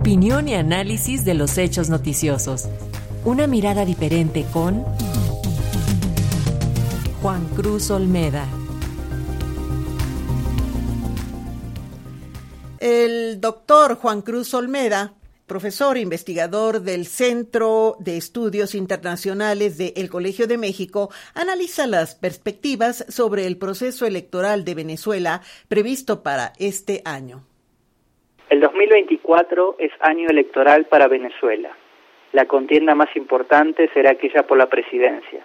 Opinión y análisis de los hechos noticiosos. Una mirada diferente con Juan Cruz Olmeda. El doctor Juan Cruz Olmeda, profesor investigador del Centro de Estudios Internacionales del Colegio de México, analiza las perspectivas sobre el proceso electoral de Venezuela previsto para este año. El 2024 es año electoral para Venezuela. La contienda más importante será aquella por la presidencia,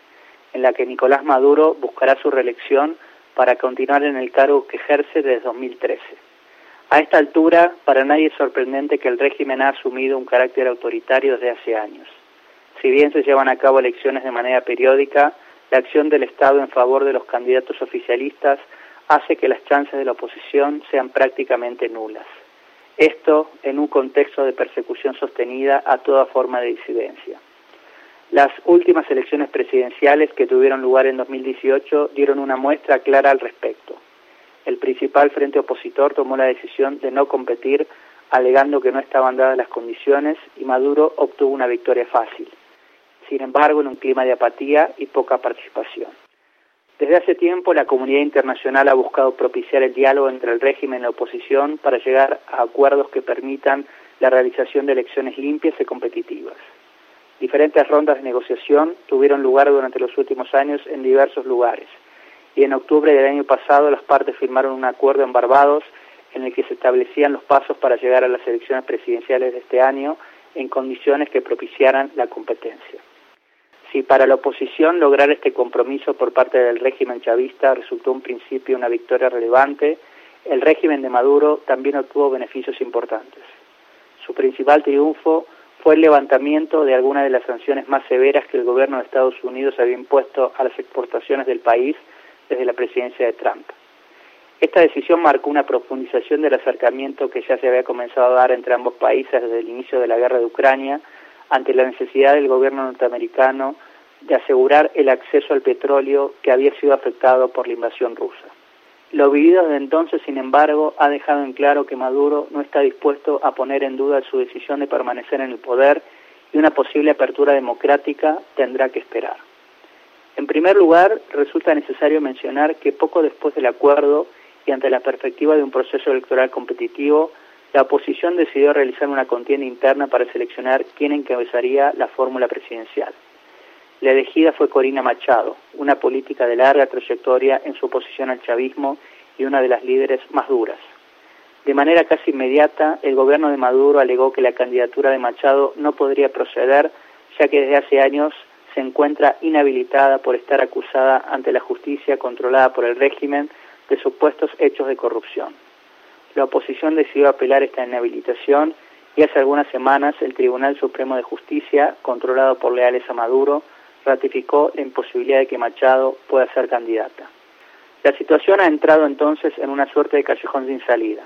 en la que Nicolás Maduro buscará su reelección para continuar en el cargo que ejerce desde 2013. A esta altura, para nadie es sorprendente que el régimen ha asumido un carácter autoritario desde hace años. Si bien se llevan a cabo elecciones de manera periódica, la acción del Estado en favor de los candidatos oficialistas hace que las chances de la oposición sean prácticamente nulas. Esto en un contexto de persecución sostenida a toda forma de disidencia. Las últimas elecciones presidenciales que tuvieron lugar en 2018 dieron una muestra clara al respecto el principal frente opositor tomó la decisión de no competir alegando que no estaban dadas las condiciones y Maduro obtuvo una victoria fácil. Sin embargo, en un clima de apatía y poca participación. Desde hace tiempo la comunidad internacional ha buscado propiciar el diálogo entre el régimen y la oposición para llegar a acuerdos que permitan la realización de elecciones limpias y competitivas. Diferentes rondas de negociación tuvieron lugar durante los últimos años en diversos lugares, y en octubre del año pasado las partes firmaron un acuerdo en Barbados en el que se establecían los pasos para llegar a las elecciones presidenciales de este año en condiciones que propiciaran la competencia. Si para la oposición lograr este compromiso por parte del régimen chavista resultó un principio una victoria relevante, el régimen de Maduro también obtuvo beneficios importantes. Su principal triunfo fue el levantamiento de algunas de las sanciones más severas que el gobierno de Estados Unidos había impuesto a las exportaciones del país desde la presidencia de Trump. Esta decisión marcó una profundización del acercamiento que ya se había comenzado a dar entre ambos países desde el inicio de la guerra de Ucrania ante la necesidad del gobierno norteamericano de asegurar el acceso al petróleo que había sido afectado por la invasión rusa. Lo vivido desde entonces, sin embargo, ha dejado en claro que Maduro no está dispuesto a poner en duda su decisión de permanecer en el poder y una posible apertura democrática tendrá que esperar. En primer lugar, resulta necesario mencionar que poco después del acuerdo y ante la perspectiva de un proceso electoral competitivo, la oposición decidió realizar una contienda interna para seleccionar quién encabezaría la fórmula presidencial. La elegida fue Corina Machado, una política de larga trayectoria en su oposición al chavismo y una de las líderes más duras. De manera casi inmediata, el gobierno de Maduro alegó que la candidatura de Machado no podría proceder, ya que desde hace años se encuentra inhabilitada por estar acusada ante la justicia controlada por el régimen de supuestos hechos de corrupción. La oposición decidió apelar esta inhabilitación y hace algunas semanas el Tribunal Supremo de Justicia, controlado por leales a Maduro, ratificó la imposibilidad de que Machado pueda ser candidata. La situación ha entrado entonces en una suerte de callejón sin salida,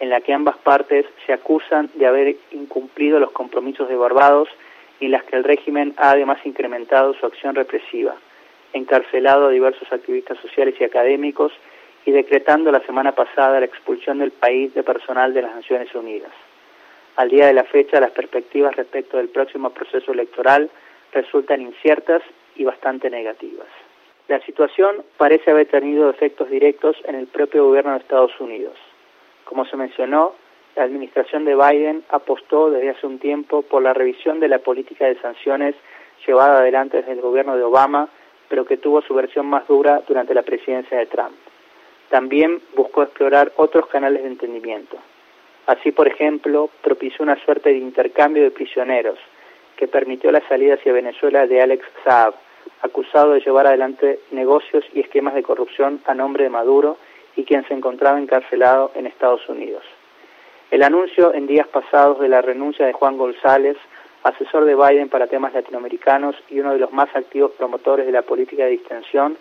en la que ambas partes se acusan de haber incumplido los compromisos de Barbados y las que el régimen ha además incrementado su acción represiva, encarcelado a diversos activistas sociales y académicos y decretando la semana pasada la expulsión del país de personal de las Naciones Unidas. Al día de la fecha, las perspectivas respecto del próximo proceso electoral resultan inciertas y bastante negativas. La situación parece haber tenido efectos directos en el propio gobierno de Estados Unidos. Como se mencionó, la administración de Biden apostó desde hace un tiempo por la revisión de la política de sanciones llevada adelante desde el gobierno de Obama, pero que tuvo su versión más dura durante la presidencia de Trump. También buscó explorar otros canales de entendimiento. Así, por ejemplo, propició una suerte de intercambio de prisioneros que permitió la salida hacia Venezuela de Alex Saab, acusado de llevar adelante negocios y esquemas de corrupción a nombre de Maduro y quien se encontraba encarcelado en Estados Unidos. El anuncio en días pasados de la renuncia de Juan González, asesor de Biden para temas latinoamericanos y uno de los más activos promotores de la política de distensión,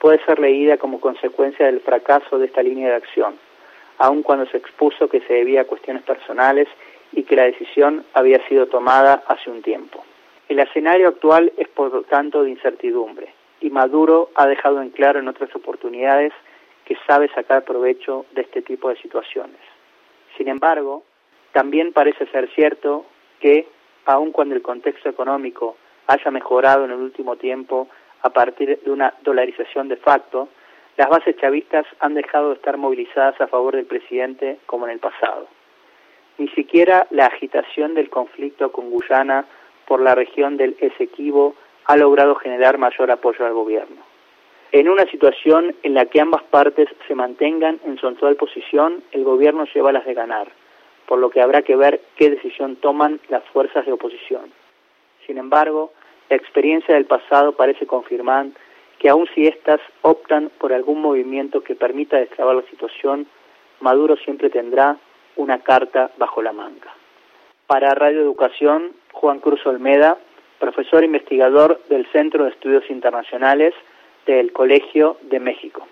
puede ser leída como consecuencia del fracaso de esta línea de acción, aun cuando se expuso que se debía a cuestiones personales y que la decisión había sido tomada hace un tiempo. El escenario actual es por tanto de incertidumbre y Maduro ha dejado en claro en otras oportunidades que sabe sacar provecho de este tipo de situaciones. Sin embargo, También parece ser cierto que, aun cuando el contexto económico haya mejorado en el último tiempo a partir de una dolarización de facto, las bases chavistas han dejado de estar movilizadas a favor del presidente como en el pasado. Ni siquiera la agitación del conflicto con Guyana por la región del Esequibo ha logrado generar mayor apoyo al gobierno. En una situación en la que ambas partes se mantengan en su actual posición, el gobierno lleva las de ganar, por lo que habrá que ver qué decisión toman las fuerzas de oposición. Sin embargo, la experiencia del pasado parece confirmar que aun si éstas optan por algún movimiento que permita destrabar la situación, Maduro siempre tendrá una carta bajo la manga. Para Radio Educación, Juan Cruz Olmeda, profesor investigador del Centro de Estudios Internacionales del Colegio de México.